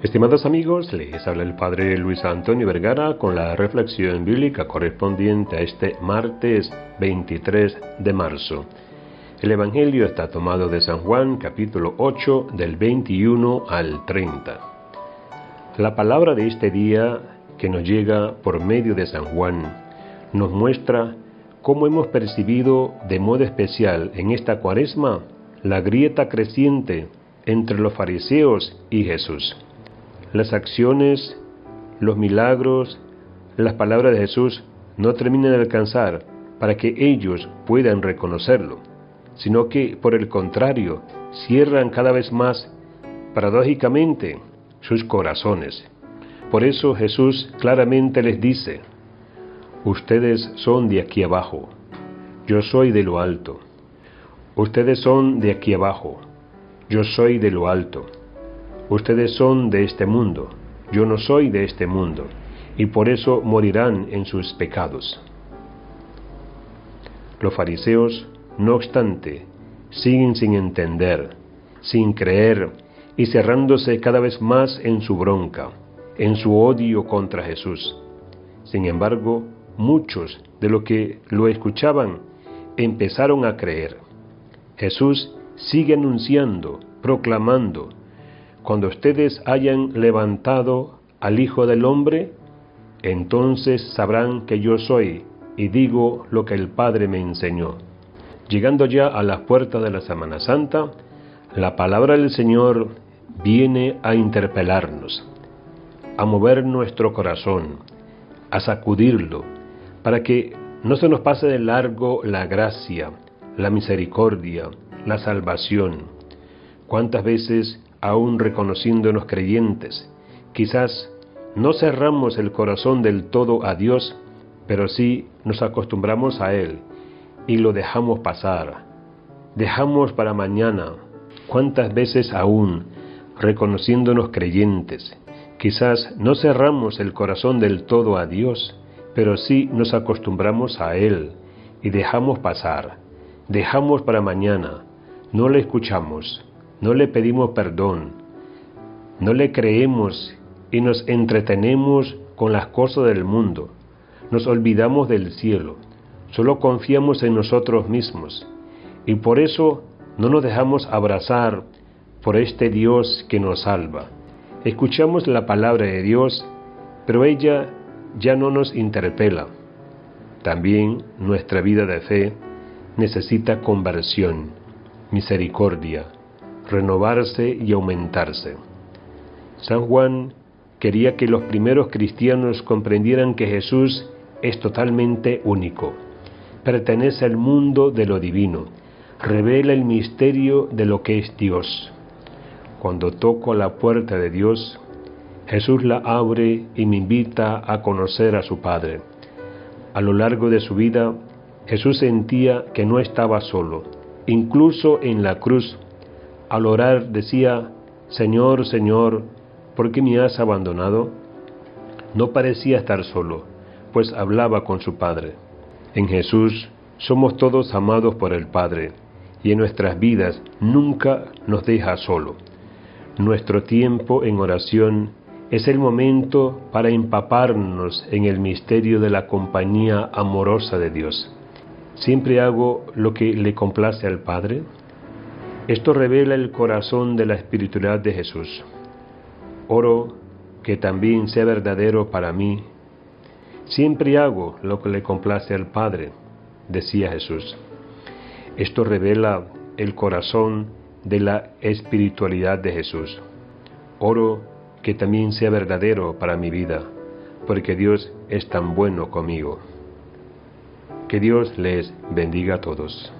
Estimados amigos, les habla el Padre Luis Antonio Vergara con la reflexión bíblica correspondiente a este martes 23 de marzo. El Evangelio está tomado de San Juan capítulo 8 del 21 al 30. La palabra de este día que nos llega por medio de San Juan nos muestra cómo hemos percibido de modo especial en esta cuaresma la grieta creciente entre los fariseos y Jesús las acciones, los milagros, las palabras de Jesús no terminan de alcanzar para que ellos puedan reconocerlo, sino que por el contrario cierran cada vez más, paradójicamente, sus corazones. Por eso Jesús claramente les dice, ustedes son de aquí abajo, yo soy de lo alto. Ustedes son de aquí abajo, yo soy de lo alto. Ustedes son de este mundo, yo no soy de este mundo, y por eso morirán en sus pecados. Los fariseos, no obstante, siguen sin entender, sin creer y cerrándose cada vez más en su bronca, en su odio contra Jesús. Sin embargo, muchos de los que lo escuchaban empezaron a creer. Jesús sigue anunciando, proclamando, cuando ustedes hayan levantado al Hijo del Hombre, entonces sabrán que yo soy y digo lo que el Padre me enseñó. Llegando ya a las puertas de la Semana Santa, la palabra del Señor viene a interpelarnos, a mover nuestro corazón, a sacudirlo, para que no se nos pase de largo la gracia, la misericordia, la salvación. ¿Cuántas veces aún reconociéndonos creyentes. Quizás no cerramos el corazón del todo a Dios, pero sí nos acostumbramos a Él y lo dejamos pasar. Dejamos para mañana. ¿Cuántas veces aún, reconociéndonos creyentes, quizás no cerramos el corazón del todo a Dios, pero sí nos acostumbramos a Él y dejamos pasar. Dejamos para mañana. No le escuchamos no le pedimos perdón, no le creemos y nos entretenemos con las cosas del mundo, nos olvidamos del cielo, solo confiamos en nosotros mismos y por eso no nos dejamos abrazar por este Dios que nos salva. Escuchamos la palabra de Dios, pero ella ya no nos interpela. También nuestra vida de fe necesita conversión, misericordia, renovarse y aumentarse. San Juan quería que los primeros cristianos comprendieran que Jesús es totalmente único, pertenece al mundo de lo divino, revela el misterio de lo que es Dios. Cuando toco la puerta de Dios, Jesús la abre y me invita a conocer a su Padre. A lo largo de su vida, Jesús sentía que no estaba solo. Incluso en la cruz al orar decía, Señor, Señor, ¿por qué me has abandonado? No parecía estar solo, pues hablaba con su Padre. En Jesús somos todos amados por el Padre, y en nuestras vidas nunca nos deja solo. Nuestro tiempo en oración es el momento para empaparnos en el misterio de la compañía amorosa de Dios. ¿Siempre hago lo que le complace al Padre? Esto revela el corazón de la espiritualidad de Jesús. Oro que también sea verdadero para mí. Siempre hago lo que le complace al Padre, decía Jesús. Esto revela el corazón de la espiritualidad de Jesús. Oro que también sea verdadero para mi vida, porque Dios es tan bueno conmigo. Que Dios les bendiga a todos.